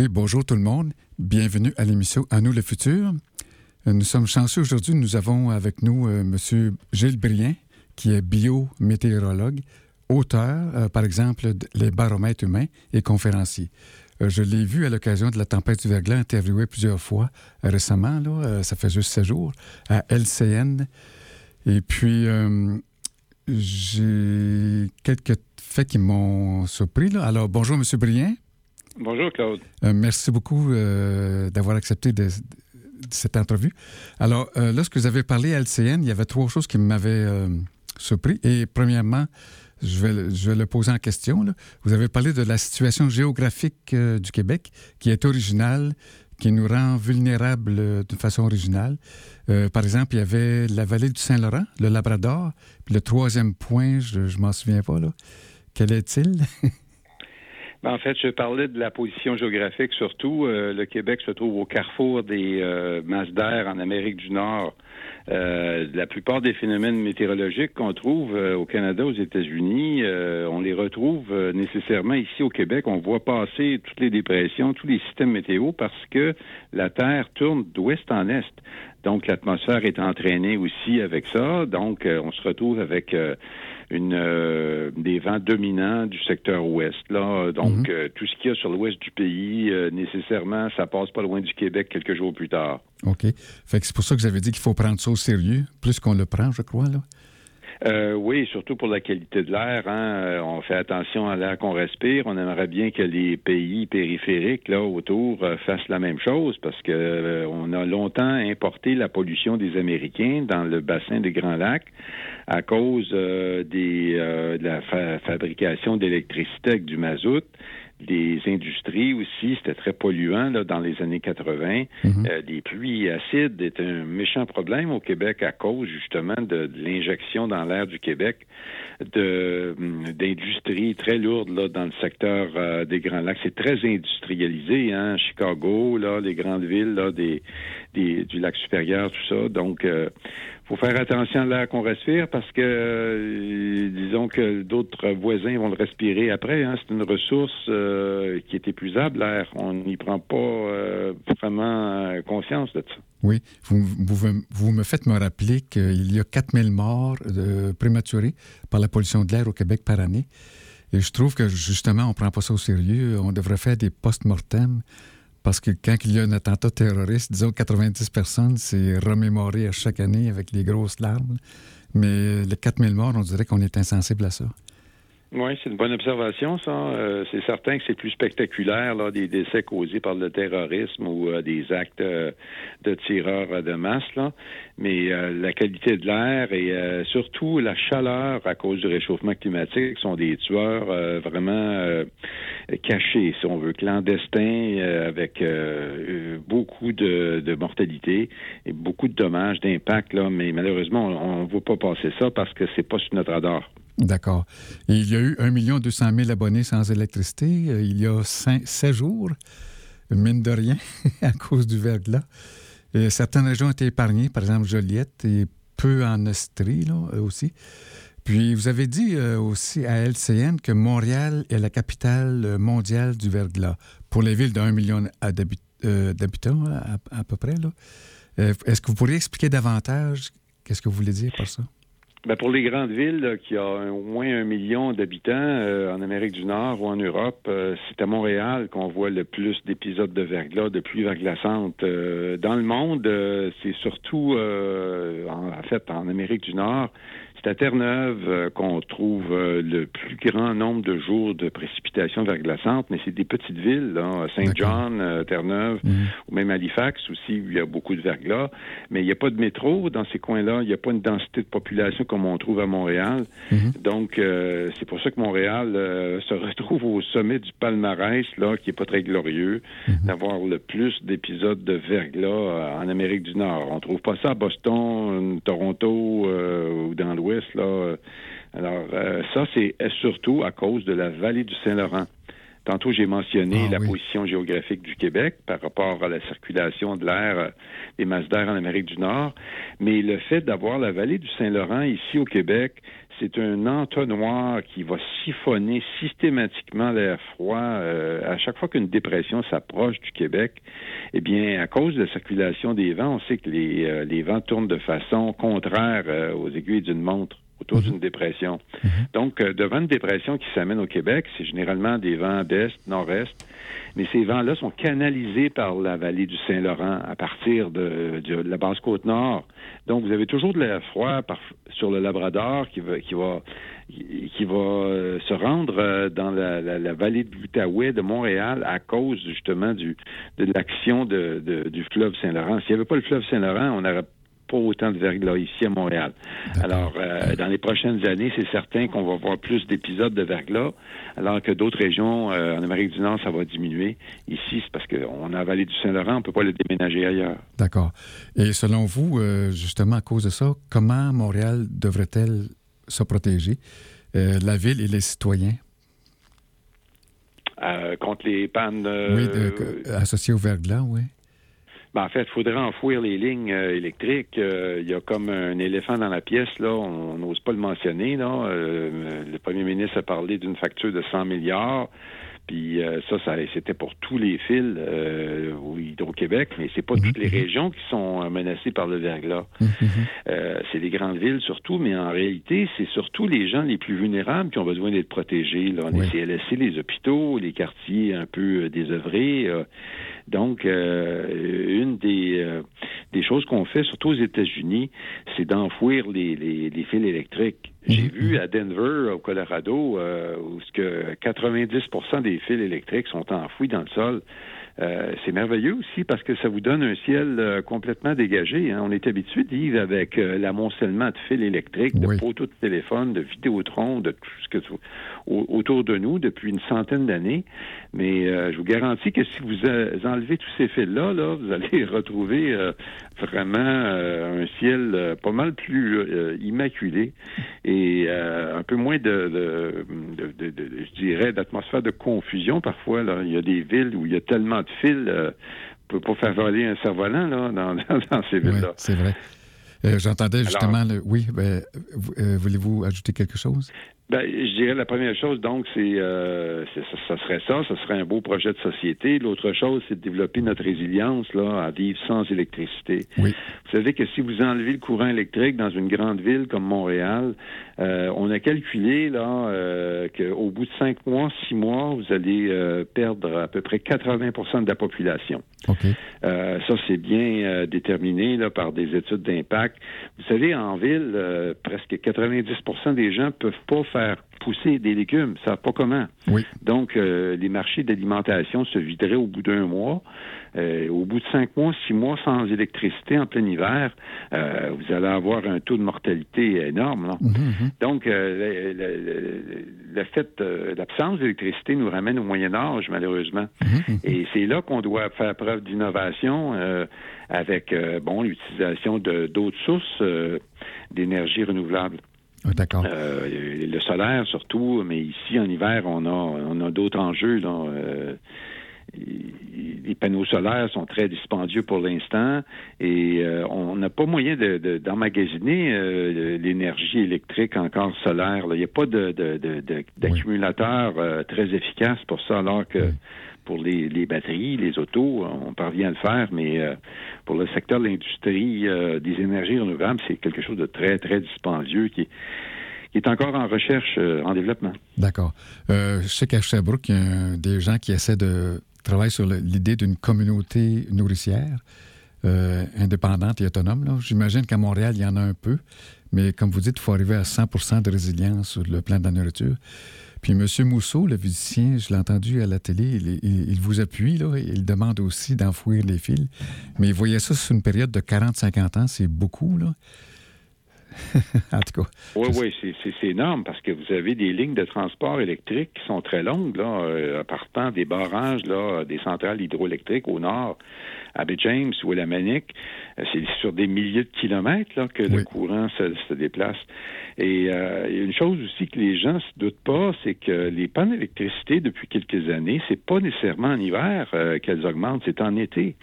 Oui, bonjour tout le monde. Bienvenue à l'émission À nous le futur. Euh, Nous sommes chanceux aujourd'hui. Nous avons avec nous euh, M. Gilles Brien, qui est biométéorologue, auteur, euh, par exemple, de Les baromètres humains et conférencier. Euh, je l'ai vu à l'occasion de la tempête du verglas, interviewé plusieurs fois récemment, là, ça fait juste sept jours, à LCN. Et puis, j'ai quelques faits qui m'ont surpris. Alors, bonjour, M. Brien. Bonjour Claude. Euh, merci beaucoup euh, d'avoir accepté de, de cette entrevue. Alors, euh, lorsque vous avez parlé à LCN, il y avait trois choses qui m'avaient surpris. Et premièrement, je vais, le- poser en question. Vous avez parlé de la situation géographique du Québec qui est originale, qui nous rend vulnérables euh, d'une façon originale. Par exemple, il y avait la vallée du Saint-Laurent, le Labrador. Puis le troisième point, je ne m'en souviens pas. Quel est-il? Ben, en fait, je parlais de la position géographique surtout. Euh, le Québec se trouve au carrefour des euh, masses d'air en Amérique du Nord. Euh, la plupart des phénomènes météorologiques qu'on trouve euh, au Canada, aux États-Unis, euh, on les retrouve nécessairement ici au Québec. On voit passer toutes les dépressions, tous les systèmes météo parce que la Terre tourne d'ouest en est. Donc l'atmosphère est entraînée aussi avec ça. Donc on se retrouve avec une euh, des vents dominants du secteur ouest. Là, donc euh, tout ce qu'il y a sur l'ouest du pays, euh, nécessairement, ça passe pas loin du Québec quelques jours plus tard. OK. C'est pour ça que j'avais dit qu'il faut prendre ça au sérieux, plus qu'on le prend, je crois. Là. Euh, oui, surtout pour la qualité de l'air. Hein, euh, on fait attention à l'air qu'on respire. On aimerait bien que les pays périphériques là autour euh, fassent la même chose parce que euh, on a longtemps importé la pollution des Américains dans le bassin des Grands Lacs à cause de la fa- fabrication d'électricité avec du mazout. Les industries aussi, c'était très polluant là, dans les années 80. Mhm. Euh, les pluies acides est un méchant problème au Québec à cause justement de, de l'injection dans l'air du Québec de hum, d'industries très lourdes là dans le secteur euh, des Grands Lacs. C'est très industrialisé, hein, Chicago, là, les grandes villes là, des, des du lac supérieur, tout ça. Donc euh, faut faire attention à l'air qu'on respire parce que euh, disons que d'autres voisins vont le respirer après. Hein. C'est une ressource euh, qui est épuisable, l'air. On n'y prend pas euh, vraiment conscience de ça. Oui. Vous, me faites me rappeler qu'il y a 4000 morts prématurés par la pollution de l'air au Québec par année. Et je trouve que justement, on ne prend pas ça au sérieux. On devrait faire des post-mortem parce que quand il y a un attentat terroriste, disons 90 personnes, c'est remémoré à chaque année avec les grosses larmes. Mais les 4000 morts, on dirait qu'on est insensible à ça. Oui, c'est une bonne observation, ça. Euh, c'est certain que c'est plus spectaculaire, là, des décès causés par le terrorisme ou euh, des actes euh, de tireurs de masse, là. Mais la qualité de l'air et surtout la chaleur à cause du réchauffement climatique sont des tueurs vraiment cachés, si on veut, clandestins, avec beaucoup de, de mortalité et beaucoup de dommages, d'impact. Mais malheureusement, on ne voit pas passer ça parce que c'est pas sur notre radar. D'accord. Il y a eu 1 200 000 abonnés sans électricité euh, il y a 16 jours, mine de rien, à cause du verglas. Et certaines régions ont été épargnées, par exemple Joliette et peu en Estrie euh, aussi. Puis vous avez dit euh, aussi à LCN que Montréal est la capitale euh, mondiale du verglas pour les villes d'un million euh, d'habitants à, à peu près. Euh, Est-ce que vous pourriez expliquer davantage qu'est-ce que vous voulez dire par ça? Ben pour les grandes villes qui ont au moins un million d'habitants euh, en Amérique du Nord ou en Europe, euh, c'est à Montréal qu'on voit le plus d'épisodes de verglas, de pluies verglaçantes. Euh, dans le monde, c'est surtout, en fait, en Amérique du Nord, C'est à Terre-Neuve euh, qu'on trouve euh, le plus grand nombre de jours de précipitations verglaçantes, mais c'est des petites villes, là, Saint-John, euh, Terre-Neuve, Mhm. ou même Halifax aussi, où il y a beaucoup de verglas. Mais il n'y a pas de métro dans ces coins-là. Il n'y a pas une densité de population comme on trouve à Montréal. Mhm. Donc, c'est pour ça que Montréal se retrouve au sommet du palmarès, là, qui est pas très glorieux, Mhm. d'avoir le plus d'épisodes de verglas en Amérique du Nord. On trouve pas ça à Boston, Toronto ou dans l'Ouest, là. Euh, Alors, euh, ça, c'est surtout à cause de la vallée du Saint-Laurent. Tantôt, j'ai mentionné Ah, la oui. position géographique du Québec par rapport à la circulation de l'air, euh, des masses d'air en Amérique du Nord. Mais le fait d'avoir la vallée du Saint-Laurent ici au Québec, c'est un entonnoir qui va siphonner systématiquement l'air froid euh, à chaque fois qu'une dépression s'approche du Québec. Eh bien, à cause de la circulation des vents, on sait que les, euh, vents tournent de façon contraire euh, aux aiguilles d'une montre autour d'une dépression. Donc, euh, devant une dépression qui s'amène au Québec, c'est généralement des vents d'est, nord-est, mais ces vents-là sont canalisés par la vallée du Saint-Laurent à partir de, de la basse côte nord. Donc, vous avez toujours de l'air froid par- sur le Labrador qui va, qui va, qui va euh, se rendre euh, dans la, la- la vallée de l'Outaouais de Montréal à cause justement du, de l'action de- de- du fleuve Saint-Laurent. S'il n'y avait pas le fleuve Saint-Laurent, on n'aurait pas autant de verglas ici à Montréal. Alors, euh, dans les prochaines années, c'est certain qu'on va voir plus d'épisodes de verglas, alors que d'autres régions euh, en Amérique du Nord, ça va diminuer. Ici, c'est parce qu'on a la vallée du Saint-Laurent, on ne peut pas le déménager ailleurs. D'accord. Et selon vous, euh, justement, à cause de ça, comment Montréal devrait-elle se protéger, la ville et les citoyens, contre les pannes... oui, de- associés au verglas, oui? Ben, en fait, il faudrait enfouir les lignes euh, électriques. Euh, Il y a comme un éléphant dans la pièce, là. On n'ose pas le mentionner, là. Euh, le premier ministre a parlé d'une facture de 100 milliards. Puis euh, ça, ça c'était pour tous les fils euh, au Hydro-Québec, mais c'est pas toutes les régions qui sont euh, menacées par le verglas. Euh, c'est les grandes villes surtout, mais en réalité, c'est surtout les gens les plus vulnérables qui ont besoin d'être protégés. Là. Oui. Les CLSC, les hôpitaux, les quartiers un peu désœuvrés. donc, une des, des choses qu'on fait, surtout aux États-Unis, c'est d'enfouir les, les, les fils électriques. J'ai vu à Denver, au Colorado, euh, où ce que 90% des fils électriques sont enfouis dans le sol. Euh, c'est merveilleux aussi parce que ça vous donne un ciel euh, complètement dégagé. hein. On est habitué de vivre avec euh, l'amoncellement de fils électriques, de Oui. poteaux de téléphone, de vidéotrons, de tout ce que tu- au- autour de nous depuis une centaine d'années. Mais euh, je vous garantis que si vous euh, enlevez tous ces fils-là, là, vous allez retrouver euh, vraiment euh, un ciel pas mal plus immaculé et un peu moins de, de, de- de- de- je dirais, d'atmosphère de confusion parfois. Là. Il y a des villes où il y a tellement de fils, on peut pas faire voler un cerf-volant là, dans, dans ces villes-là. c'est vrai. Euh, J'entendais justement, le... oui, ben, vous- euh, voulez-vous ajouter quelque chose? Ben, je dirais la première chose, donc, c'est, euh, c'est- ça, ça serait ça, ça serait un beau projet de société. L'autre chose, c'est de développer notre résilience là, à vivre sans électricité. Oui. Vous savez que si vous enlevez le courant électrique dans une grande ville comme Montréal, euh, on a calculé là euh, qu'au bout de cinq mois, six mois, vous allez perdre à peu près 80% de la population. Ça, c'est bien déterminé là, par des études d'impact. Vous savez, en ville, presque 90 des gens peuvent pas faire pousser des légumes, savent pas comment. Oui. Donc, euh, les marchés d'alimentation se videraient au bout d'un mois. Euh, au bout de cinq mois, six mois sans électricité en plein hiver, euh, vous allez avoir un taux de mortalité énorme. Mhm, mhm. Donc, le, le- le- le fait, l'absence d'électricité nous ramène au Moyen Âge, malheureusement. Mhm, Et c'est là qu'on doit faire preuve d'innovation avec, bon, l'utilisation de d'autres sources d'énergie renouvelable. Ah, D'accord. Euh, le solaire surtout, mais ici en hiver, on a on a d'autres enjeux. Là. Euh, les panneaux solaires sont très dispendieux pour l'instant et euh, on n'a pas moyen de- de- d'emmagasiner euh, l'énergie électrique encore solaire. là. Il n'y a pas de- de- de- de- d'accumulateur euh, très efficace pour ça, alors que Oui. Pour les, batteries, les autos, on parvient à le faire, mais euh, pour le secteur de l'industrie euh, des énergies renouvelables, c'est quelque chose de très, très dispendieux qui est, encore en recherche, euh, en développement. D'accord. Je sais qu'à Sherbrooke, il y a des gens qui essaient de travailler sur l'idée d'une communauté nourricière. indépendante et autonome. J'imagine qu'à Montréal, il y en a un peu. Mais comme vous dites, il faut arriver à 100% de résilience sur le plan de la nourriture. Puis M. Mousseau, le physicien, je l'ai entendu à la télé, il, vous appuie, là, il demande aussi d'enfouir les fils. Mais il voyait ça sur une période de 40-50 ans, c'est beaucoup, là. en tout cas, Oui, oui, c'est énorme parce que vous avez des lignes de transport électrique qui sont très longues, là, euh, partant des barrages, là, des centrales hydroélectriques au nord, Bay James ou à la Manic. Euh, C'est sur des milliers de kilomètres là, que Oui. le courant se, se déplace. Et euh, a une chose aussi que les gens se doutent pas, c'est que les pannes d'électricité depuis quelques années, c'est pas nécessairement en hiver euh, qu'elles augmentent, c'est en été.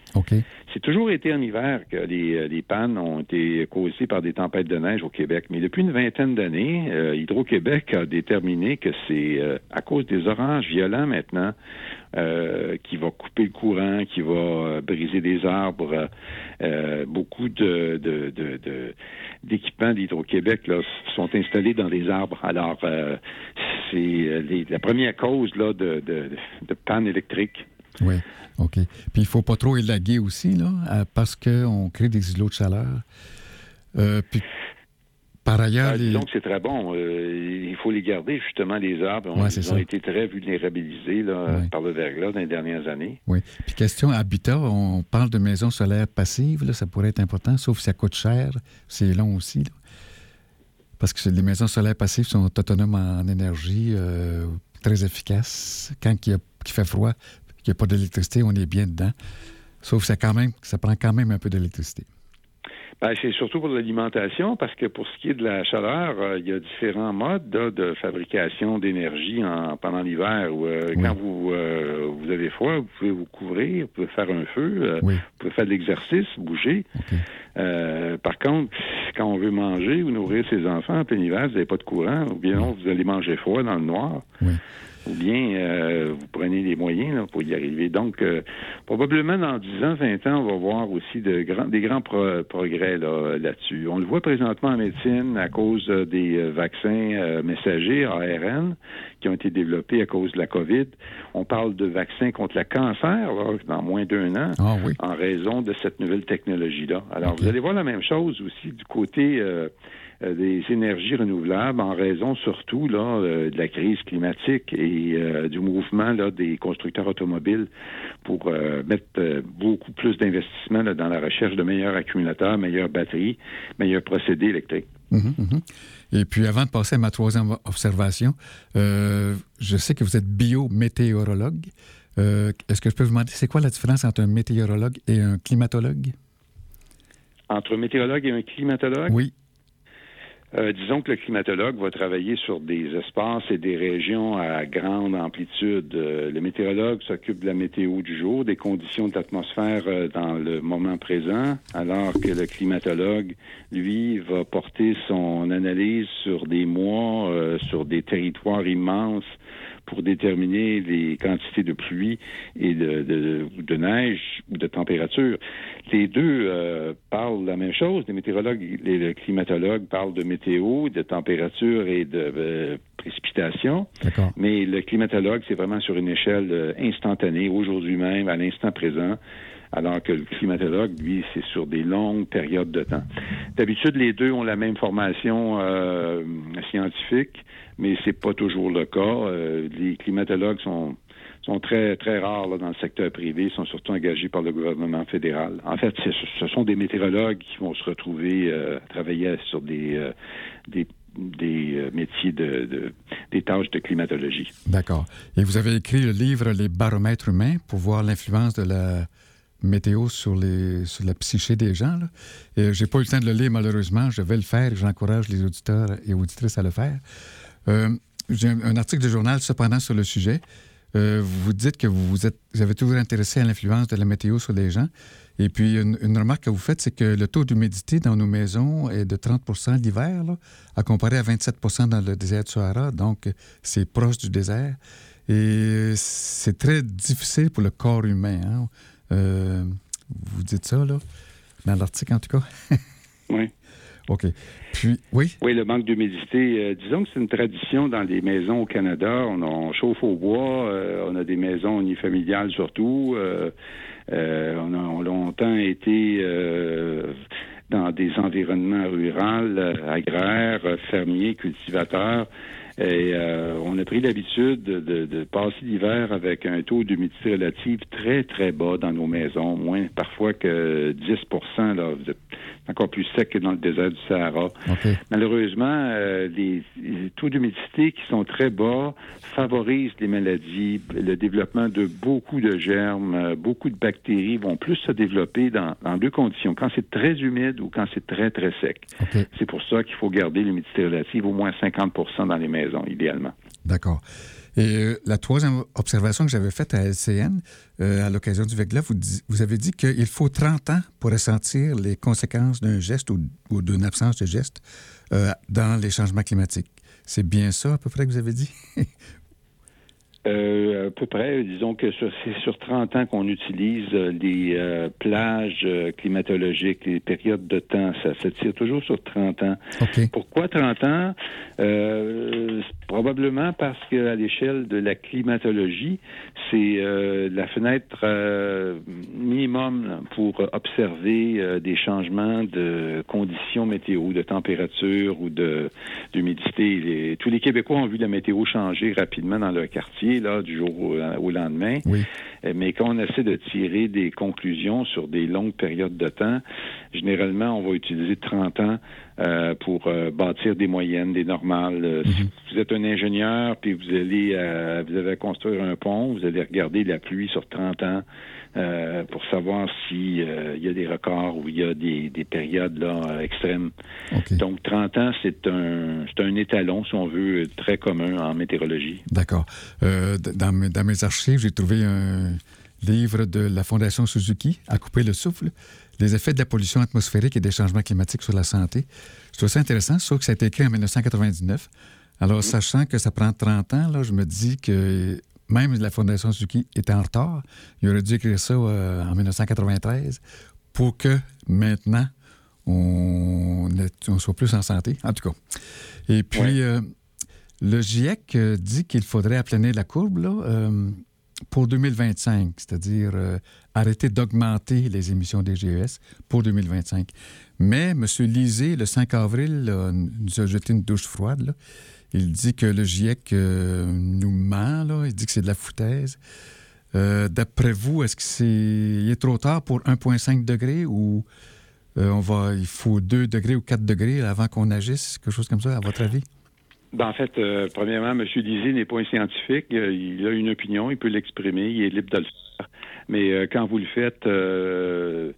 C'est toujours été en hiver que les, les pannes ont été causées par des tempêtes de neige au Québec. Mais depuis une vingtaine d'années, euh, Hydro-Québec a déterminé que c'est à cause des orages violents maintenant euh, qui va couper le courant, qui va euh, briser des arbres. Euh, beaucoup de, d'équipements d'Hydro-Québec là, sont installés dans des arbres. Alors, c'est les- la première cause là, de, de, panne électrique. Oui, OK. Puis il ne faut pas trop élaguer aussi, là, parce qu'on crée des îlots de chaleur. Puis, par ailleurs, Ah, les... disons que c'est très bon. Euh, il faut les garder, justement, les arbres. Ouais, ils ont été très vulnérabilisés là, Ouais. par le verglas dans les dernières années. Oui. Puis question habitat, on parle de maisons solaires passives, là, ça pourrait être important, sauf si ça coûte cher. C'est long aussi. là. Parce que les maisons solaires passives sont autonomes en énergie, euh, très efficaces. Quand il, y a- fait froid, qu'il n'y a pas d'électricité, on est bien dedans. Sauf que ça, quand même, ça prend quand même un peu d'électricité. Ben, c'est surtout pour l'alimentation, parce que pour ce qui est de la chaleur, euh, il y a différents modes là, de fabrication d'énergie en- pendant l'hiver. Euh, Oui. Quand vous, euh, vous avez froid, vous pouvez vous couvrir, vous pouvez faire un feu, euh, Oui, vous pouvez faire de l'exercice, bouger. Par contre, quand on veut manger ou nourrir ses enfants en plein hiver, vous n'avez pas de courant, ou bien non, vous allez manger froid dans le noir. Oui. Ou bien euh, vous prenez les moyens là, pour y arriver. Donc, euh, probablement dans 10 ans, 20 ans, on va voir aussi de grands, des grands pro- progrès là, là-dessus. On le voit présentement en médecine à cause euh, des euh, vaccins euh, messagers, ARN, qui ont été développés à cause de la COVID. On parle de vaccins contre le cancer là, dans moins d'un an Ah oui. en raison de cette nouvelle technologie-là. Alors, vous allez voir la même chose aussi du côté euh, des énergies renouvelables, en raison surtout là euh, de la crise climatique et euh, du mouvement là des constructeurs automobiles pour euh, mettre euh, beaucoup plus d'investissement dans la recherche de meilleurs accumulateurs, meilleures batteries, meilleurs procédés électriques. Mhm, mhm. Et puis, avant de passer à ma troisième observation, euh, je sais que vous êtes biométéorologue. Euh, Est-ce que je peux vous demander, c'est quoi la différence entre un météorologue et un climatologue? Entre un météorologue et un climatologue, Oui. Euh, disons que le climatologue va travailler sur des espaces et des régions à grande amplitude. Euh, le météorologue s'occupe de la météo du jour, des conditions de l'atmosphère euh, dans le moment présent, alors que le climatologue, lui, va porter son analyse sur des mois, sur des territoires immenses pour déterminer les quantités de pluie et de, de, de neige ou de température. Les deux euh, parlent la même chose. Les météorologues et le climatologue parlent de météo, de température et de euh, précipitation. Mais le climatologue, c'est vraiment sur une échelle euh, instantanée, aujourd'hui même, à l'instant présent, alors que le climatologue, lui, c'est sur des longues périodes de temps. D'habitude, les deux ont la même formation euh, scientifique, mais c'est pas toujours le cas. Euh, les climatologues sont sont très très rares dans le secteur privé, Ils sont surtout engagés par le gouvernement fédéral. En fait, ce sont des météorologues qui vont se retrouver euh, à travailler sur des des, métiers de, de des tâches de climatologie. D'accord. Et vous avez écrit le livre Les baromètres humains pour voir l'influence de la météo sur, les, sur la psyché des gens. Et j'ai pas eu le temps de le lire, malheureusement. Je vais le faire et j'encourage les auditeurs et auditrices à le faire. Euh, j'ai un, article de journal, cependant, sur le sujet. Euh, vous dites que vous, êtes, vous avez toujours intéressé à l'influence de la météo sur les gens. Et puis, une, remarque que vous faites, c'est que le taux d'humidité dans nos maisons est de 30 l'hiver, là, à comparer à 27% dans le désert du Sahara. Donc, c'est proche du désert. Et c'est très difficile pour le corps humain. hein. Euh, vous dites ça, là, dans l'article, en tout cas. Oui. OK. Puis, oui, Oui, le manque d'humidité. euh, disons que c'est une tradition dans les maisons au Canada. On, on chauffe au bois, euh, on a des maisons unifamiliales surtout. euh, on a longtemps été dans des environnements ruraux, agraires, fermiers, cultivateurs. Et euh, on a pris l'habitude de, de, passer l'hiver avec un taux d'humidité relative très, très bas dans nos maisons, moins parfois que 10% là, encore plus sec que dans le désert du Sahara. Malheureusement, euh, les, taux d'humidité qui sont très bas favorisent les maladies, le développement de beaucoup de germes, euh, beaucoup de bactéries vont plus se développer dans, dans deux conditions, quand c'est très humide ou quand c'est très, très sec. C'est pour ça qu'il faut garder l'humidité relative au moins 50% dans les maisons, idéalement. D'accord. Et euh, la troisième observation que j'avais faite à LCN, euh, à l'occasion du VEGLA, vous, avez dit qu'il faut 30 ans pour ressentir les conséquences d'un geste ou, d'une absence de geste euh, dans les changements climatiques. C'est bien ça à peu près que vous avez dit? Euh, à peu près, disons que c'est sur 30 ans qu'on utilise euh, les euh, plages climatologiques, les périodes de temps. Ça se tire toujours sur 30 ans. Pourquoi 30 ans? probablement parce qu'à l'échelle de la climatologie, c'est la fenêtre minimum pour observer des changements de conditions météo, de température ou de d'humidité. Tous les Québécois ont vu la météo changer rapidement dans leur quartier du jour au, lendemain. Euh, mais quand on essaie de tirer des conclusions sur des longues périodes de temps, généralement, on va utiliser 30 ans euh, pour euh, bâtir des moyennes, des normales. Si mhm. vous êtes un ingénieur, puis vous allez vous allez construire un pont, vous allez regarder la pluie sur 30 ans. Euh, pour savoir s'il euh, y a des records ou il y a des, périodes là, extrêmes. Donc, 30 ans, c'est un, un étalon, si on veut, très commun en météorologie. D'accord. Euh, dans, dans mes archives, j'ai trouvé un livre de la Fondation Suzuki, À couper le souffle, les effets de la pollution atmosphérique et des changements climatiques sur la santé. Je trouve ça intéressant, sauf que ça a été écrit en 1999. Alors, sachant que ça prend 30 ans, là, je me dis que même la Fondation Suzuki était en retard. Il aurait dû écrire ça euh, en 1993 pour que maintenant, on, soit plus en santé, en tout cas. Et puis, euh, le GIEC euh, dit qu'il faudrait aplanir la courbe là, pour 2025, c'est-à-dire arrêter d'augmenter les émissions des GES pour 2025. Mais M. Lisée, le 5 avril, nous a jeté une douche froide. Il dit que le GIEC euh, nous ment, là. il dit que c'est de la foutaise. Euh, d'après vous, est-ce que c'est il est trop tard pour 1,5 degré ou euh, on va, il faut 2 degrés ou 4 degrés avant qu'on agisse, quelque chose comme ça, à votre avis? Ben, en fait, premièrement, M. Dizzy n'est pas un scientifique. il a une opinion, il peut l'exprimer, il est libre de le faire. Mais quand vous le faites, euh,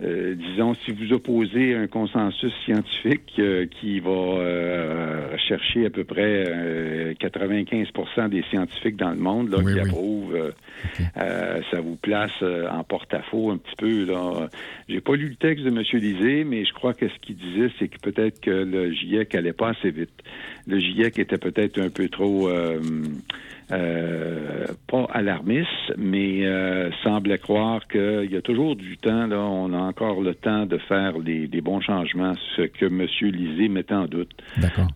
disons, si vous opposez un consensus scientifique euh, qui va euh, chercher à peu près 95% des scientifiques dans le monde là, qui approuvent, ça vous place en porte-à-faux un petit peu. Là. J'ai pas lu le texte de M. Lisée, mais je crois que ce qu'il disait, c'est que peut-être que le GIEC allait pas assez vite. Le GIEC était peut-être un peu trop euh, pas alarmiste, mais euh, semblait croire qu'il y a toujours du temps, là, on a encore le temps de faire des, bons changements, ce que M. Lisée mettait en doute.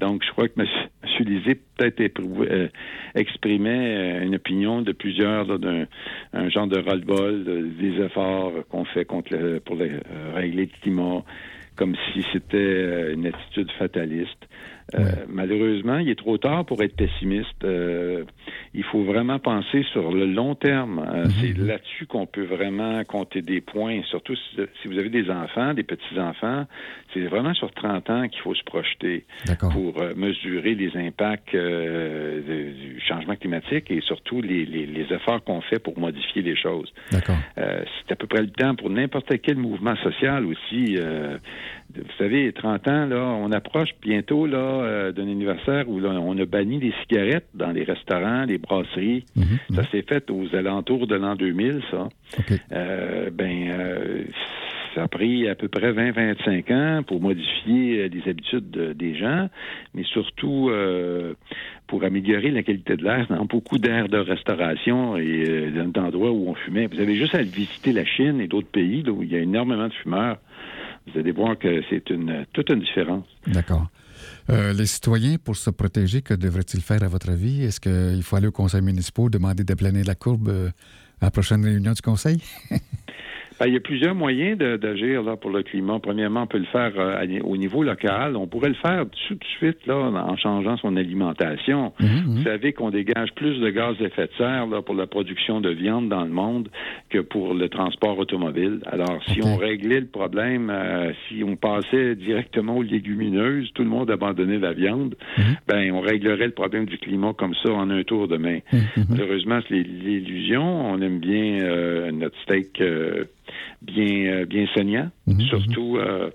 Donc, je crois que M. Lisée peut-être euh, exprimait euh, une opinion de plusieurs d'un un genre de roll-ball, des efforts qu'on fait contre pour régler le climat, comme si c'était une attitude fataliste. Euh, malheureusement, il est trop tard pour être pessimiste. Euh, il faut vraiment penser sur le long terme. Euh, mhm. C'est là-dessus qu'on peut vraiment compter des points, surtout si, vous avez des enfants, des petits-enfants. C'est vraiment sur 30 ans qu'il faut se projeter pour mesurer les impacts du changement climatique et surtout les, efforts qu'on fait pour modifier les choses. c'est à peu près le temps pour n'importe quel mouvement social aussi. vous savez, 30 ans, là, on approche bientôt là, euh, d'un anniversaire où on a banni les cigarettes dans les restaurants, les brasseries. Mhm, mhm. Ça s'est fait aux alentours de l'an 2000, ça. Euh, ben, euh, ça a pris à peu près 20-25 ans pour modifier les habitudes des gens, mais surtout pour améliorer la qualité de l'air dans beaucoup d'aires de restauration et d'endroits où on fumait. Vous avez juste à visiter la Chine et d'autres pays où il y a énormément de fumeurs. Vous allez voir que c'est une toute une différence. D'accord. Euh, les citoyens, pour se protéger, que devraient-ils faire à votre avis? Est-ce qu'il faut aller au conseil municipal, demander de planer la courbe euh, à la prochaine réunion du Conseil? Ben, il y a plusieurs moyens d'agir là pour le climat. Premièrement, on peut le faire euh, au niveau local. On pourrait le faire tout de suite là, en changeant son alimentation. Vous savez qu'on dégage plus de gaz à effet de serre là, pour la production de viande dans le monde que pour le transport automobile. Alors, si on réglait le problème, euh, si on passait directement aux légumineuses, tout le monde abandonnait la viande, ben on réglerait le problème du climat comme ça en un tour de main. Malheureusement, c'est l'illusion. On aime bien euh, notre steak bien, euh, bien saignant, surtout euh,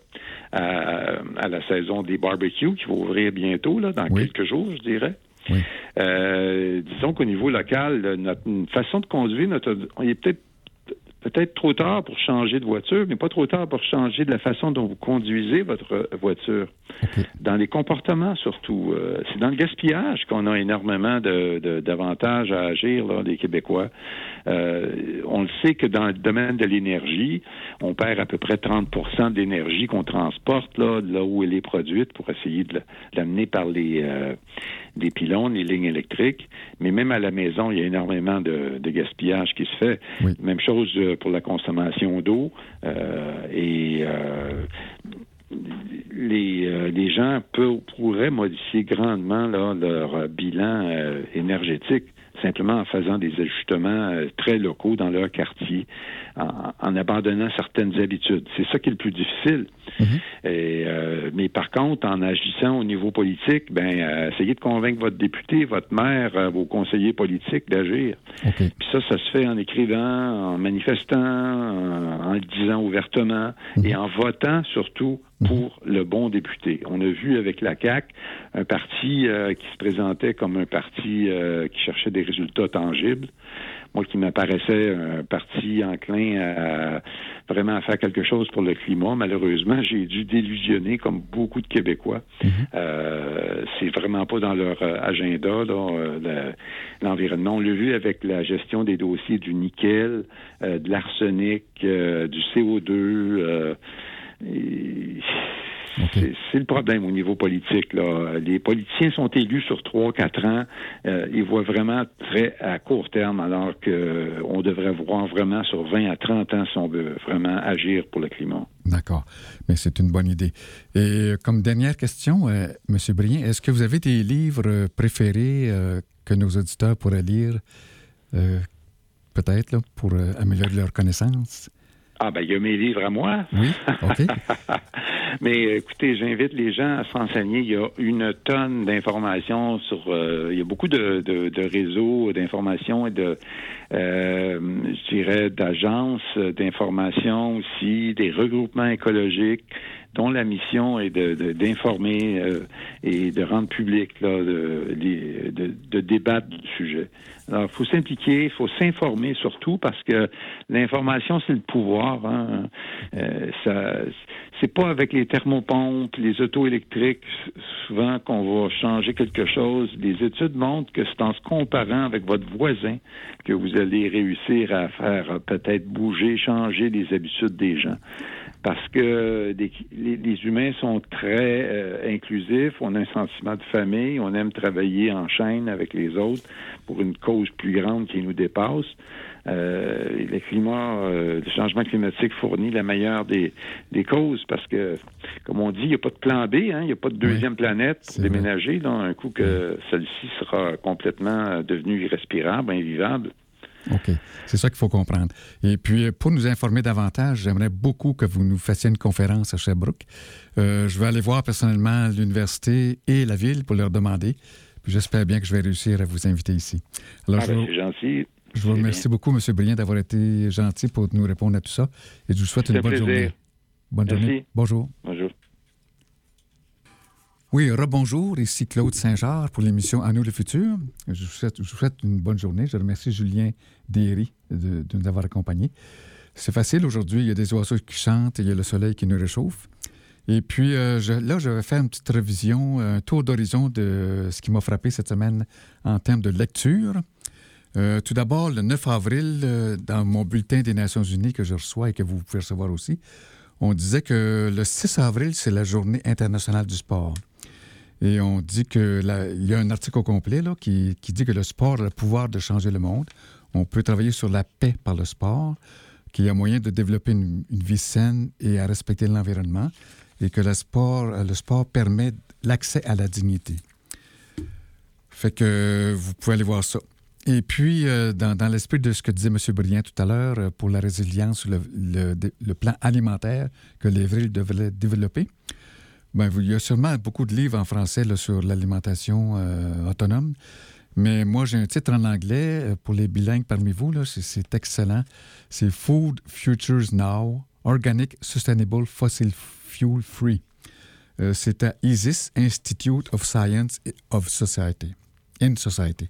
à, à la saison des barbecues qui va ouvrir bientôt, là, dans Oui. quelques jours, je dirais. Oui. Euh, disons qu'au niveau local, notre façon de conduire, notre, on est peut-être peut-être trop tard pour changer de voiture, mais pas trop tard pour changer de la façon dont vous conduisez votre euh, voiture. Dans les comportements surtout. Euh, c'est dans le gaspillage qu'on a énormément de- de- d'avantages à agir, là, les Québécois. Euh, on le sait que dans le domaine de l'énergie, on perd à peu près 30% d'énergie qu'on transporte là, là où elle est produite pour essayer de la- l'amener par les, euh, les pylônes, les lignes électriques. Mais même à la maison, il y a énormément de, de gaspillage qui se fait. Oui. Même chose pour la consommation d'eau. euh, et euh, les, euh, les gens pourraient modifier grandement leur bilan énergétique simplement en faisant des ajustements très locaux dans leur quartier, en, en abandonnant certaines habitudes. C'est ça qui est le plus difficile. Et, euh, mais par contre, en agissant au niveau politique, ben, euh, essayez de convaincre votre député, votre maire, euh, vos conseillers politiques d'agir. Puis ça, ça se fait en écrivant, en manifestant, en, en le disant ouvertement et en votant surtout pour le bon député. On a vu avec la CAQ un parti euh, qui se présentait comme un parti euh, qui cherchait des résultats tangibles. Moi, qui m'apparaissait un parti enclin à vraiment faire quelque chose pour le climat. Malheureusement, j'ai dû délusionner comme beaucoup de Québécois. Euh, c'est vraiment pas dans leur euh, agenda, euh, le- l'environnement. On l'a vu avec la gestion des dossiers du nickel, euh, de l'arsenic, euh, du CO2. euh, et C'est- le problème au niveau politique. Là. Les politiciens sont élus sur trois, quatre ans. Euh, ils voient vraiment très à court terme, alors qu'on devrait voir vraiment sur 20 à 30 ans si on veut vraiment agir pour le climat. D'accord. Mais c'est une bonne idée. Et euh, comme dernière question, euh, M. Brien, est-ce que vous avez des livres euh, préférés euh, que nos auditeurs pourraient lire, euh, peut-être, pour euh, améliorer leur connaissance? Ah ben il y a mes livres à moi. Oui? OK. Mais écoutez, j'invite les gens à s'enseigner. Il y a une tonne d'informations sur. euh, il y a beaucoup de, de, de réseaux d'informations et de, euh, je dirais, d'agences d'information aussi, des regroupements écologiques dont la mission est de- de- d'informer euh, et de rendre public, là, de, de débattre du sujet. Alors, il faut s'impliquer, il faut s'informer surtout parce que l'information, c'est le pouvoir. Hein. Euh, ça, c'est pas avec les thermopompes, les autos électriques, souvent qu'on va changer quelque chose. Les études montrent que c'est en se comparant avec votre voisin que vous allez réussir à faire peut-être bouger, changer les habitudes des gens parce que les humains sont très euh, inclusifs, on a un sentiment de famille, on aime travailler en chaîne avec les autres pour une cause plus grande qui nous dépasse. Euh, le climat, euh, le changement climatique fournit la meilleure des, des causes parce que, comme on dit, il n'y a pas de plan B, hein, il n'y a pas de deuxième planète pour déménager. Là, un coup que celle-ci sera complètement euh, devenue irrespirable, invivable. OK. C'est ça qu'il faut comprendre. Et puis, pour nous informer davantage, j'aimerais beaucoup que vous nous fassiez une conférence à Sherbrooke. Euh, je vais aller voir personnellement l'université et la ville pour leur demander. Puis j'espère bien que je vais réussir à vous inviter ici. Alors, Ah, je, ben, c'est gentil. Je vous remercie beaucoup, M. Brien, d'avoir été gentil pour nous répondre à tout ça. Et je vous souhaite une un bonne plaisir. journée. Bonne Merci. journée. Bonjour. Bonjour. Oui, rebonjour, ici Claude Saint-Georges pour l'émission À nous le futur. Je vous, souhaite, je vous souhaite une bonne journée. Je remercie Julien Derry de, de nous avoir accompagnés. C'est facile aujourd'hui, il y a des oiseaux qui chantent, et il y a le soleil qui nous réchauffe. Et puis euh, je- là, je vais faire une petite révision, un tour d'horizon de ce qui m'a frappé cette semaine en termes de lecture. Euh, tout d'abord, le 9 avril, euh, dans mon bulletin des Nations Unies que je reçois et que vous pouvez recevoir aussi, on disait que le 6 avril, c'est la journée internationale du sport. Et on dit que il y a un article au complet qui dit que le sport a le pouvoir de changer le monde. On peut travailler sur la paix par le sport, qu'il y a moyen de développer une, une vie saine et à respecter l'environnement, et que le sport, le sport permet l'accès à la dignité. Fait que vous pouvez aller voir ça. Et puis, euh, dans, l'esprit de ce que disait M. Briand tout à l'heure, euh, pour la résilience, le, le, plan alimentaire que l'Évril devrait développer, ben, il y a sûrement beaucoup de livres en français sur l'alimentation euh, autonome. Mais moi, j'ai un titre en anglais pour les bilingues parmi vous. C'est excellent. C'est Food Futures Now, Organic, Sustainable, Fossil Fuel Free. C'est à ISIS, Institute of Science of Society, in Society.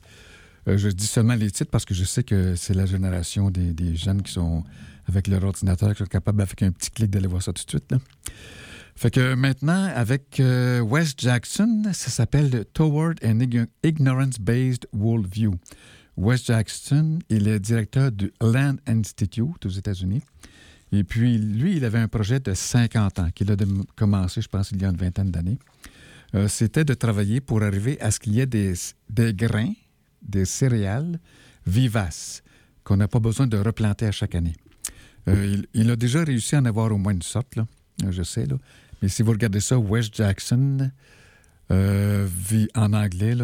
Euh, je dis seulement les titres parce que je sais que c'est la génération des, des jeunes qui sont avec leur ordinateur, qui sont capables, avec un petit clic, d'aller voir ça tout de suite. Fait que maintenant, avec euh, Wes Jackson, ça s'appelle Toward an Ign- Ignorance-Based Worldview. Wes Jackson, il est directeur du Land Institute aux États-Unis. Et puis, lui, il avait un projet de 50 ans qu'il a commencé, je pense, il y a une vingtaine d'années. Euh, C'était de travailler pour arriver à ce qu'il y ait des, des grains, des céréales vivaces qu'on n'a pas besoin de replanter à chaque année. Euh, il, a déjà réussi à en avoir au moins une sorte, Euh, je sais. Mais si vous regardez ça, Wes Jackson, euh, en anglais,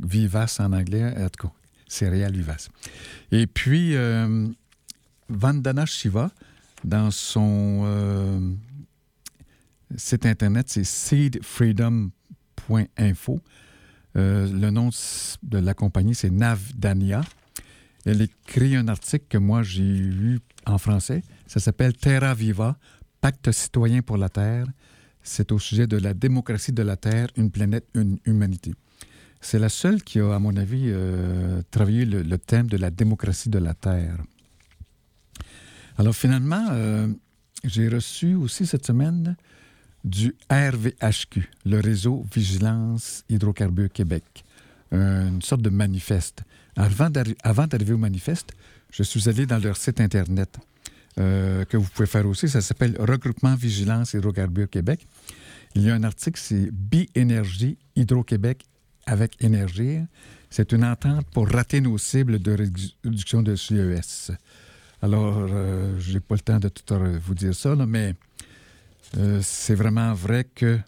vivace en anglais, céréales vivaces. Et puis, euh, Vandana Shiva, dans son site internet, c'est seedfreedom.info. Euh, le nom de la compagnie, c'est Navdania. Elle écrit un article que moi j'ai lu en français. Ça s'appelle Terra Viva, Pacte citoyen pour la Terre. C'est au sujet de la démocratie de la Terre, une planète, une humanité. C'est la seule qui a, à mon avis, euh, travaillé le, le thème de la démocratie de la Terre. Alors finalement, euh, j'ai reçu aussi cette semaine du RVHQ, le réseau Vigilance Hydrocarbures Québec, euh, une sorte de manifeste. Avant d'arri- avant d'arriver au manifeste, je suis allé dans leur site Internet, euh, que vous pouvez faire aussi. Ça s'appelle Regroupement Vigilance Hydrocarbures Québec. Il y a un article, c'est Bi-Énergie Hydro-Québec avec Énergie. C'est une entente pour rater nos cibles de rédu- réduction de CES. Alors, euh, je n'ai pas le temps de tout vous dire ça, mais euh, c'est vraiment vrai que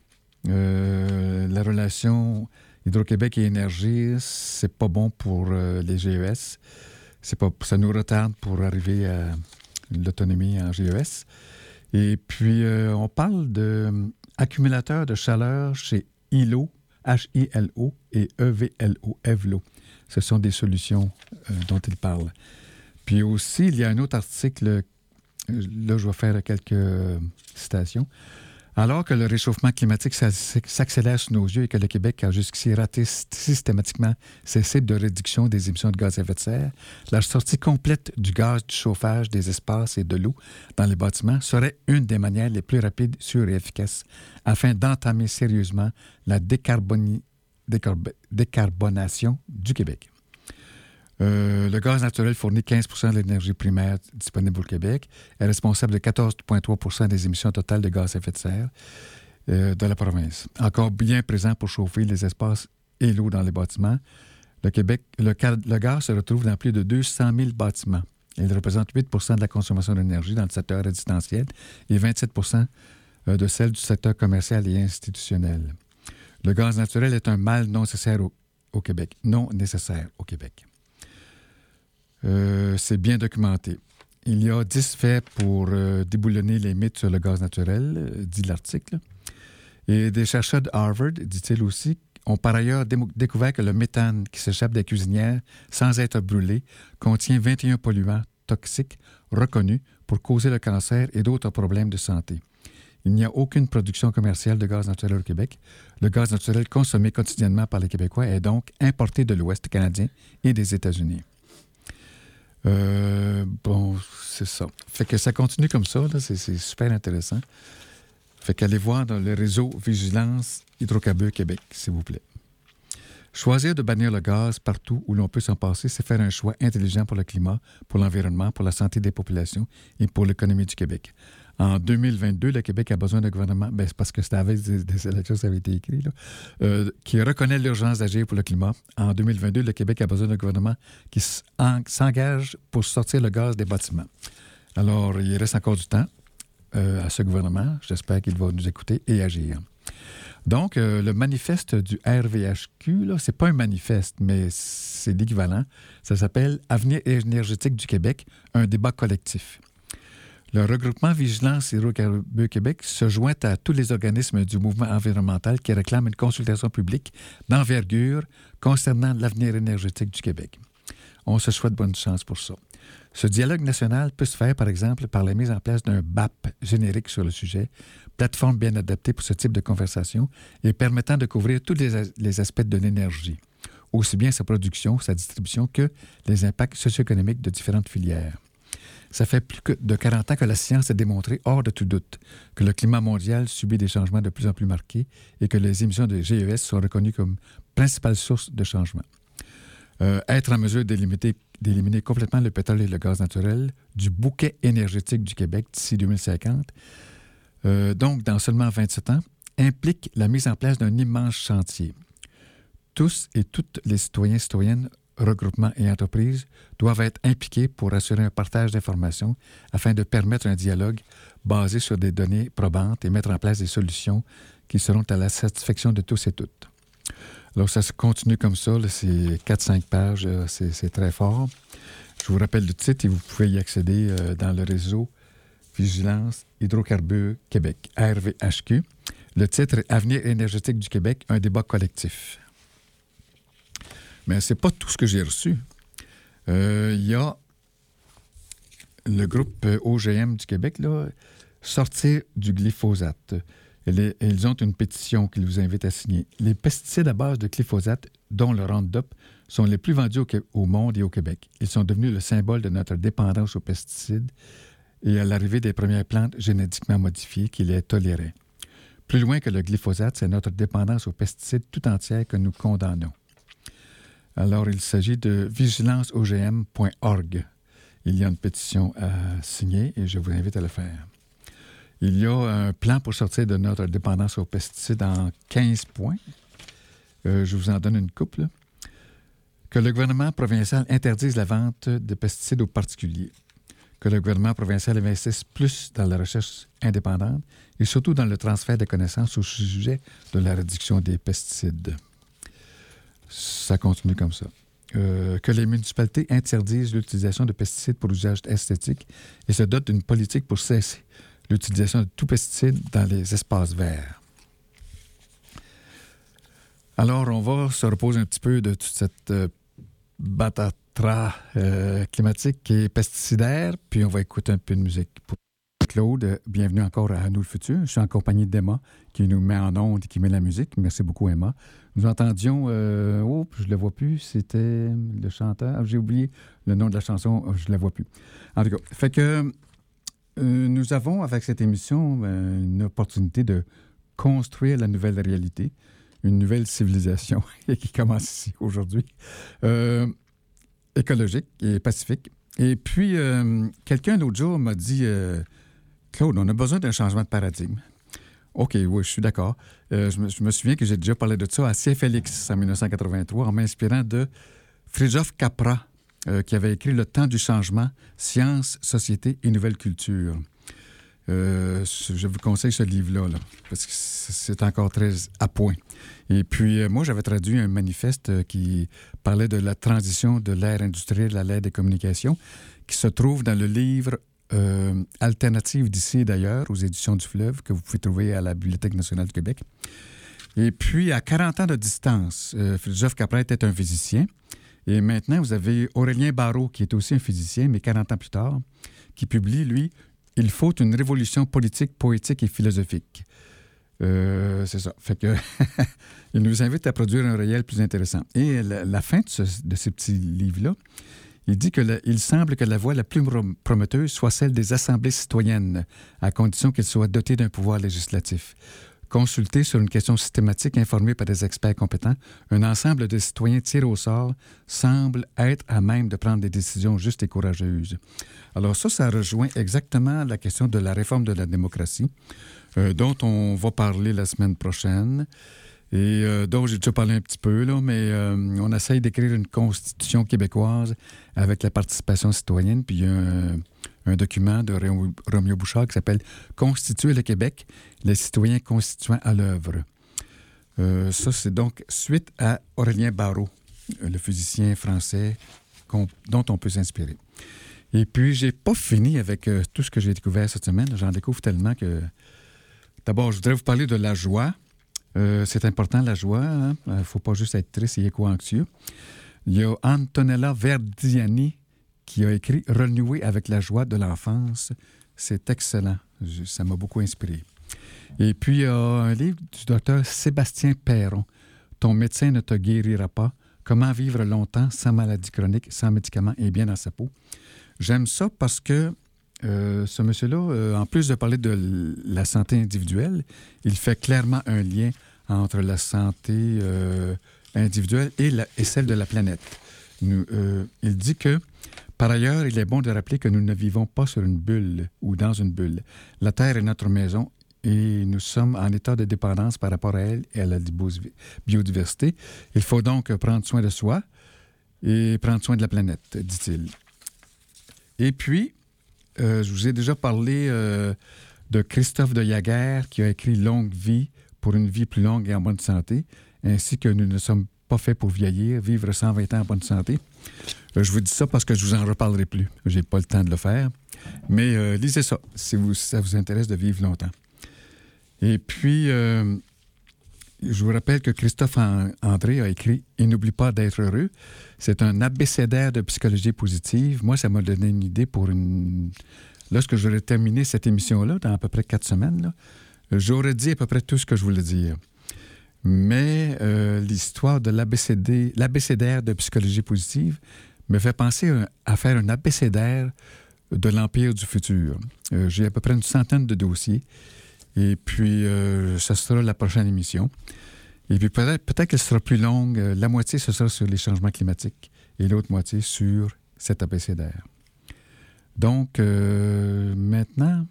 euh, la relation Hydro-Québec et Énergie, c'est pas bon pour euh, les GES. C'est pas, ça nous retarde pour arriver à l'autonomie en GES. Et puis, on parle d'accumulateur de chaleur chez ILO, H-I-L-O et E-V-L-O, EVLO. Ce sont des solutions dont il parle. Puis aussi, il y a un autre article, là, je vais faire quelques citations. Alors que le réchauffement climatique s'ac- s'accélère sous nos yeux et que le Québec a jusqu'ici raté sy- systématiquement ses cibles de réduction des émissions de gaz à effet de serre, la sortie complète du gaz du chauffage des espaces et de l'eau dans les bâtiments serait une des manières les plus rapides, sûres et efficaces afin d'entamer sérieusement la décarbonation du Québec. Euh, le gaz naturel fournit 15% de l'énergie primaire disponible au Québec, est responsable de 14,3% des émissions totales de gaz à effet de serre euh, de la province. Encore bien présent pour chauffer les espaces et l'eau dans les bâtiments, le, gaz se retrouve dans plus de 200 000 bâtiments. Il représente 8% de la consommation d'énergie dans le secteur résidentiel et 27% euh, de celle du secteur commercial et institutionnel. Le gaz naturel est un mal non nécessaire au Québec. Non nécessaire au Québec. Euh, c'est bien documenté. Il y a 10 faits pour euh, déboulonner les mythes sur le gaz naturel, euh, dit l'article. Et des chercheurs de Harvard, dit-il aussi, ont par ailleurs découvert que le méthane qui s'échappe des cuisinières sans être brûlé contient 21 polluants toxiques reconnus pour causer le cancer et d'autres problèmes de santé. Il n'y a aucune production commerciale de gaz naturel au Québec. Le gaz naturel consommé quotidiennement par les Québécois est donc importé de l'Ouest canadien et des États-Unis. Euh, bon, c'est ça. Fait que ça continue comme ça, là, c'est, c'est super intéressant. Fait qu'allez voir dans le réseau Vigilance Hydrocarbures Québec, s'il vous plaît. Choisir de bannir le gaz partout où l'on peut s'en passer, c'est faire un choix intelligent pour le climat, pour l'environnement, pour la santé des populations et pour l'économie du Québec. En 2022, le Québec a besoin d'un gouvernement, ben, c'est parce que c'était avec des, élections ça avait été écrit, euh, qui reconnaît l'urgence d'agir pour le climat. En 2022, le Québec a besoin d'un gouvernement qui s'engage pour sortir le gaz des bâtiments. Alors, il reste encore du temps euh, à ce gouvernement. J'espère qu'il va nous écouter et agir. Donc, euh, le manifeste du RVHQ, là, c'est pas un manifeste, mais c'est l'équivalent. Ça s'appelle Avenir énergétique du Québec, un débat collectif. Le regroupement Vigilance Hydrocarbures Québec se joint à tous les organismes du mouvement environnemental qui réclament une consultation publique d'envergure concernant l'avenir énergétique du Québec. On se souhaite bonne chance pour ça. Ce dialogue national peut se faire, par exemple, par la mise en place d'un BAP générique sur le sujet, plateforme bien adaptée pour ce type de conversation et permettant de couvrir tous les, les aspects de l'énergie, aussi bien sa production, sa distribution que les impacts socio-économiques de différentes filières. Ça fait plus de 40 ans que la science a démontré, hors de tout doute, que le climat mondial subit des changements de plus en plus marqués et que les émissions de GES sont reconnues comme principale source de changement. Euh, être en mesure d'éliminer, d'éliminer complètement le pétrole et le gaz naturel du bouquet énergétique du Québec d'ici 2050, euh, donc dans seulement 27 ans, implique la mise en place d'un immense chantier. Tous et toutes les citoyens et citoyennes, regroupements et entreprises doivent être impliqués pour assurer un partage d'informations afin de permettre un dialogue basé sur des données probantes et mettre en place des solutions qui seront à la satisfaction de tous et toutes. Alors, ça se continue comme ça, c'est 4-5 pages, euh, c'est très fort. Je vous rappelle le titre et vous pouvez y accéder euh, dans le réseau Vigilance Hydrocarbures Québec, RVHQ. Le titre est Avenir énergétique du Québec, un débat collectif. Mais c'est pas tout ce que j'ai reçu. Euh, Il y a le groupe euh, OGM du Québec, là, sortir du glyphosate. Ils ont une pétition qu'ils vous invitent à signer. Les pesticides à base de glyphosate, dont le Roundup, sont les plus vendus au, au monde et au Québec. Ils sont devenus le symbole de notre dépendance aux pesticides et à l'arrivée des premières plantes génétiquement modifiées qui les toléraient. Plus loin que le glyphosate, c'est notre dépendance aux pesticides tout entière que nous condamnons. Alors, il s'agit de vigilanceogm.org. Il y a une pétition à signer et je vous invite à le faire. Il y a un plan pour sortir de notre dépendance aux pesticides en 15 points. Euh, je vous en donne une couple. Que le gouvernement provincial interdise la vente de pesticides aux particuliers. Que le gouvernement provincial investisse plus dans la recherche indépendante et surtout dans le transfert de connaissances au sujet de la réduction des pesticides. Ça continue comme ça. Euh, que les municipalités interdisent l'utilisation de pesticides pour usage esthétique et se dotent d'une politique pour cesser l'utilisation de tout pesticide dans les espaces verts. Alors, on va se reposer un petit peu de toute cette euh, batatra euh, climatique et pesticidaire, puis on va écouter un peu de musique. Pour Claude, bienvenue encore à Nous le futur. Je suis en compagnie d'Emma qui nous met en onde et qui met la musique. Merci beaucoup, Emma. Nous entendions, euh, oh, je ne le vois plus, c'était le chanteur. J'ai oublié le nom de la chanson, oh, je ne la vois plus. En tout cas, fait que euh, nous avons, avec cette émission, euh, une opportunité de construire la nouvelle réalité, une nouvelle civilisation qui commence ici aujourd'hui, écologique et pacifique. Et puis, quelqu'un l'autre jour m'a dit, Claude, on a besoin d'un changement de paradigme. OK, oui, je suis d'accord. Euh, je, me, souviens que j'ai déjà parlé de ça à CFLX en 1983 en m'inspirant de Fridtjof Capra, euh, qui avait écrit Le temps du changement, science, société et nouvelle culture. Euh, je vous conseille ce livre-là, là, parce que c'est encore très à point. Et puis, moi, j'avais traduit un manifeste qui parlait de la transition de l'ère industrielle à l'ère des communications, qui se trouve dans le livre euh, Alternative d'ici d'ailleurs, aux éditions du Fleuve, que vous pouvez trouver à la Bibliothèque nationale du Québec. Et puis, à 40 ans de distance, euh, Capra était un physicien. Et maintenant, vous avez Aurélien Barrault, qui est aussi un physicien, mais 40 ans plus tard, qui publie, lui, Il faut une révolution politique, poétique et philosophique. Euh, c'est ça. Fait que il nous invite à produire un réel plus intéressant. Et la, la fin de ce, de ce petit livre-là, il dit que il semble que la voie la plus prom- prometteuse soit celle des assemblées citoyennes, à condition qu'elles soient dotées d'un pouvoir législatif. consultés sur une question systématique informée par des experts compétents, un ensemble de citoyens tirés au sort semble être à même de prendre des décisions justes et courageuses. Alors ça, ça rejoint exactement la question de la réforme de la démocratie, euh, dont on va parler la semaine prochaine et euh, dont j'ai déjà parlé un petit peu, là, mais euh, on essaye d'écrire une constitution québécoise avec la participation citoyenne, puis il y a un, document de Roméo Bouchard qui s'appelle Constituer le Québec, les citoyens constituants à l'œuvre. Euh, ça, c'est donc suite à Aurélien Barrault, le physicien français dont on peut s'inspirer. Et puis, j'ai pas fini avec euh, tout ce que j'ai découvert cette semaine. J'en découvre tellement que. D'abord, je voudrais vous parler de la joie. Euh, c'est important, la joie. Il ne faut pas juste être triste et éco-anxieux. Il y a Antonella Verdiani qui a écrit Renouer avec la joie de l'enfance. C'est excellent. Ça m'a beaucoup inspiré. Et puis, il y a un livre du docteur Sébastien Perron, Ton médecin ne te guérira pas. Comment vivre longtemps sans maladie chronique, sans médicaments et bien dans sa peau. J'aime ça parce que euh, ce monsieur-là, euh, en plus de parler de la santé individuelle, il fait clairement un lien entre la santé euh, individuelle et, celle de la planète. Il dit que, par ailleurs, il est bon de rappeler que nous ne vivons pas sur une bulle ou dans une bulle. La Terre est notre maison et nous sommes en état de dépendance par rapport à elle et à la biodiversité. Il faut donc prendre soin de soi et prendre soin de la planète, dit-il. Et puis, euh, je vous ai déjà parlé euh, de Christophe de Jaguer qui a écrit Longue vie pour une vie plus longue et en bonne santé, ainsi que nous ne sommes pas faits pour vieillir, vivre 120 ans en bonne santé. Euh, je vous dis ça parce que je vous en reparlerai plus. J'ai pas le temps de le faire. Mais lisez ça si vous, si ça vous intéresse de vivre longtemps. Et puis, je vous rappelle que Christophe An- André a écrit « Il n'oublie pas d'être heureux ». C'est un abécédaire de psychologie positive. Moi, ça m'a donné une idée pour une... Lorsque j'aurais terminé cette émission-là, dans à peu près quatre semaines, j'aurais dit à peu près tout ce que je voulais dire. Mais euh, l'histoire de l'abécédaire de psychologie positive me fait penser à, à faire un abécédaire de l'Empire du futur. Euh, J'ai à peu près une centaine de dossiers. Et puis, euh, ça sera la prochaine émission. Et puis, peut-être peut qu'elle sera plus longue. Euh, La moitié, ce sera sur les changements climatiques et l'autre moitié sur cet abécédaire. Donc, euh, maintenant,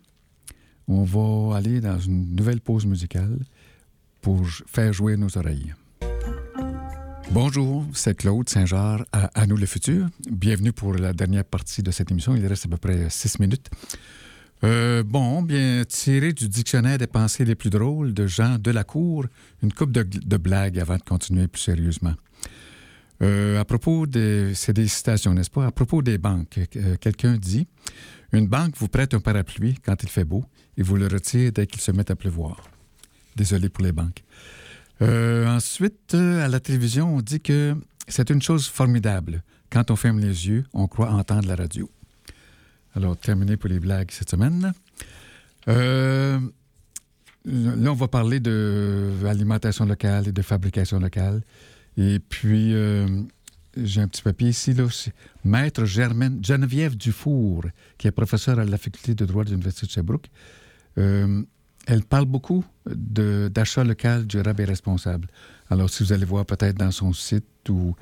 on va aller dans une nouvelle pause musicale pour faire jouer nos oreilles. Bonjour, c'est Claude Saint-Jean à, à nous le futur. Bienvenue pour la dernière partie de cette émission. Il reste à peu près six minutes. Euh, bon, bien, tiré du dictionnaire des pensées les plus drôles de Jean Delacour, une coupe de, blagues avant de continuer plus sérieusement. Euh, à propos des... C'est des citations, n'est-ce pas? À propos des banques, euh, quelqu'un dit Une banque vous prête un parapluie quand il fait beau et vous le retire dès qu'il se met à pleuvoir. Désolé pour les banques. Ensuite, à la télévision, on dit que c'est une chose formidable. Quand on ferme les yeux, on croit entendre la radio. Alors, terminé pour les blagues cette semaine. Euh, là, on va parler de alimentation locale et de fabrication locale. Et puis, euh, j'ai un petit papier ici, là. Maître Germaine, Geneviève Dufour, qui est professeure à la faculté de droit de l'Université de Sherbrooke. Euh, elle parle beaucoup d'achat local durable et responsable. Alors, si vous allez voir peut-être dans son site ou.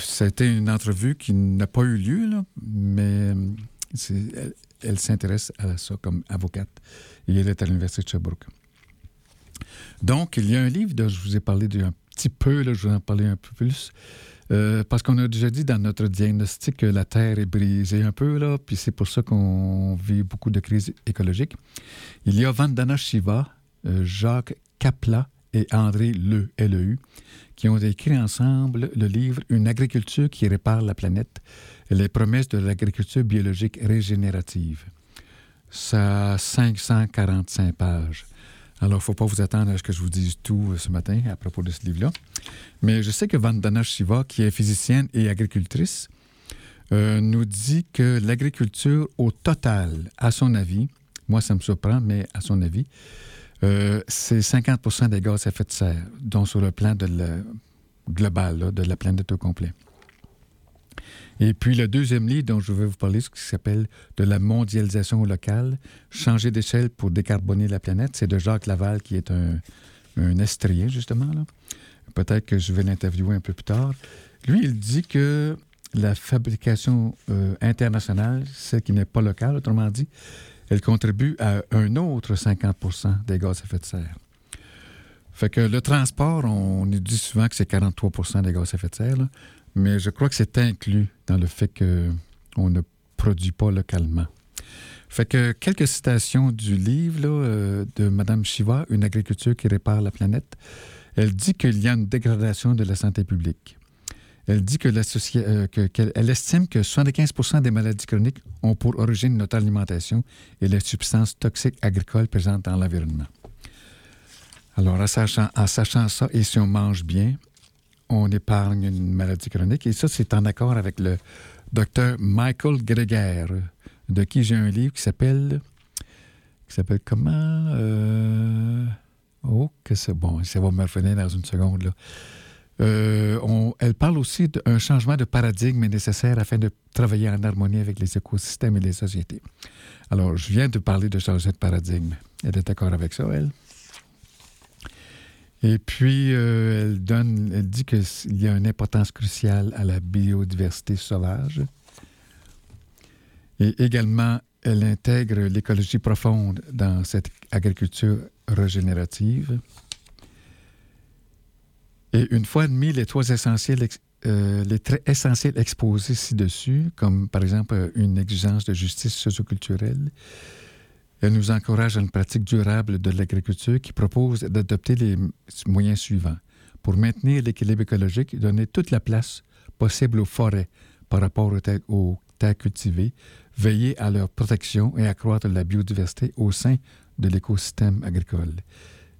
C'était une entrevue qui n'a pas eu lieu, là, mais elle, s'intéresse à ça comme avocate et elle est à l'Université de Sherbrooke. Donc, il y a un livre dont je vous ai parlé d'un petit peu, là, je vais en parler un peu plus, euh, parce qu'on a déjà dit dans notre diagnostic que la Terre est brisée un peu, là, puis c'est pour ça qu'on vit beaucoup de crises écologiques. Il y a Vandana Shiva, euh, Jacques Kapla et André Le, LEU, qui ont écrit ensemble le livre Une agriculture qui répare la planète, les promesses de l'agriculture biologique régénérative. Ça a 545 pages. Alors, il ne faut pas vous attendre à ce que je vous dise tout euh, ce matin à propos de ce livre-là. Mais je sais que Vandana Shiva, qui est physicienne et agricultrice, euh, nous dit que l'agriculture au total, à son avis, moi ça me surprend, mais à son avis, euh, c'est 50% des gaz à effet de serre, donc sur le plan global de la planète au complet. Et puis le deuxième livre dont je vais vous parler, ce qui s'appelle De la mondialisation locale, changer d'échelle pour décarboner la planète, c'est de Jacques Laval qui est un, un justement. Peut-être que je vais l'interviewer un peu plus tard. Lui, il dit que la fabrication euh, internationale, celle qui n'est pas locale, autrement dit, elle contribue à un autre 50% des gaz à effet de serre. Fait que le transport, on dit souvent que c'est 43% des gaz à effet de serre, mais je crois que c'est inclus dans le fait qu'on ne produit pas localement. Fait que quelques citations du livre euh, de Mme Shiva, Une agriculture qui répare la planète. Elle dit qu'il y a une dégradation de la santé publique. Elle dit que euh, estime que 75% des maladies chroniques ont pour origine notre alimentation et les substances toxiques agricoles présentes dans l'environnement. Alors, en sachant, ça, et si on mange bien, on épargne une maladie chronique. Et ça, c'est en accord avec le docteur Michael Greger, de qui j'ai un livre qui s'appelle. qui s'appelle comment Euh, Oh, que c'est bon, ça va me revenir dans une seconde. Euh, on- elle parle aussi d'un changement de paradigme nécessaire afin de travailler en harmonie avec les écosystèmes et les sociétés. Alors, je viens de parler de changer de paradigme. Elle est d'accord avec ça, elle? Et puis, euh, elle, elle dit qu'il y a une importance cruciale à la biodiversité sauvage. Et également, elle intègre l'écologie profonde dans cette agriculture régénérative. Et une fois admis les trois essentiels, euh, les traits essentiels exposés ci-dessus, comme par exemple euh, une exigence de justice socioculturelle, elle nous encourage à une pratique durable de l'agriculture qui propose d'adopter les moyens suivants pour maintenir l'équilibre écologique donner toute la place possible aux forêts par rapport aux terres, aux terres cultivées, veiller à leur protection et accroître la biodiversité au sein de l'écosystème agricole.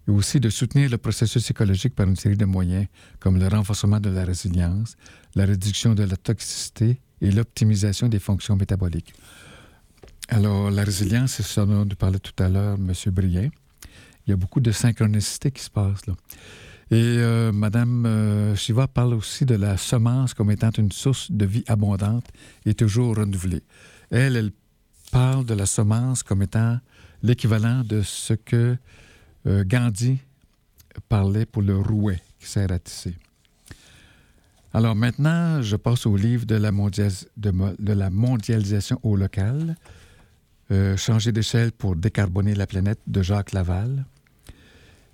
Et aussi de soutenir le processus écologique par une série de moyens comme le renforcement de la résilience, la réduction de la toxicité et l'optimisation des fonctions métaboliques. Alors, la résilience, c'est ce dont nous parlait tout à l'heure M. Brien. Il y a beaucoup de synchronicité qui se passe là. Et euh, Mme euh, Shiva parle aussi de la semence comme étant une source de vie abondante et toujours renouvelée. Elle, elle parle de la semence comme étant l'équivalent de ce que euh, Gandhi parlait pour le rouet qui sert à tisser. Alors maintenant, je passe au livre de la mondialisation au local, euh, Changer d'échelle pour décarboner la planète de Jacques Laval.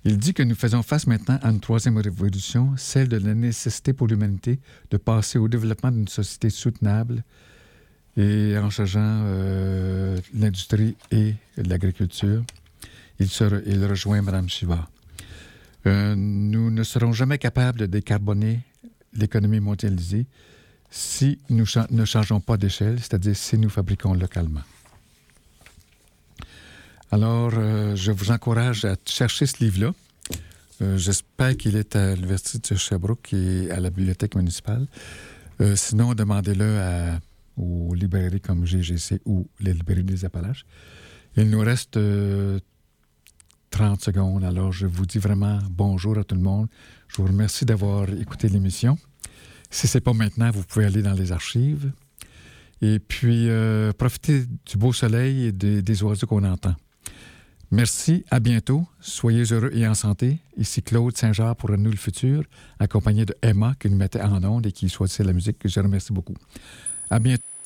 Il dit que nous faisons face maintenant à une troisième révolution, celle de la nécessité pour l'humanité de passer au développement d'une société soutenable et en changeant euh, l'industrie et l'agriculture. Il, re- il rejoint Mme Shiva. Euh, nous ne serons jamais capables de décarboner l'économie mondialisée si nous ne changeons pas d'échelle, c'est-à-dire si nous fabriquons localement. Alors, euh, je vous encourage à chercher ce livre-là. Euh, J'espère qu'il est à l'Université de Sherbrooke et à la bibliothèque municipale. Euh, sinon, demandez-le aux librairies comme GGC ou les librairies des Appalaches. Il nous reste 30 secondes. Alors, je vous dis vraiment bonjour à tout le monde. Je vous remercie d'avoir écouté l'émission. Si ce n'est pas maintenant, vous pouvez aller dans les archives. Et puis, euh, profitez du beau soleil et des, oiseaux qu'on entend. Merci, à bientôt. Soyez heureux et en santé. Ici Claude Saint-Jean pour nous le futur, accompagné de Emma qui nous mettait en onde et qui choisissait la musique, que je remercie beaucoup. À bientôt.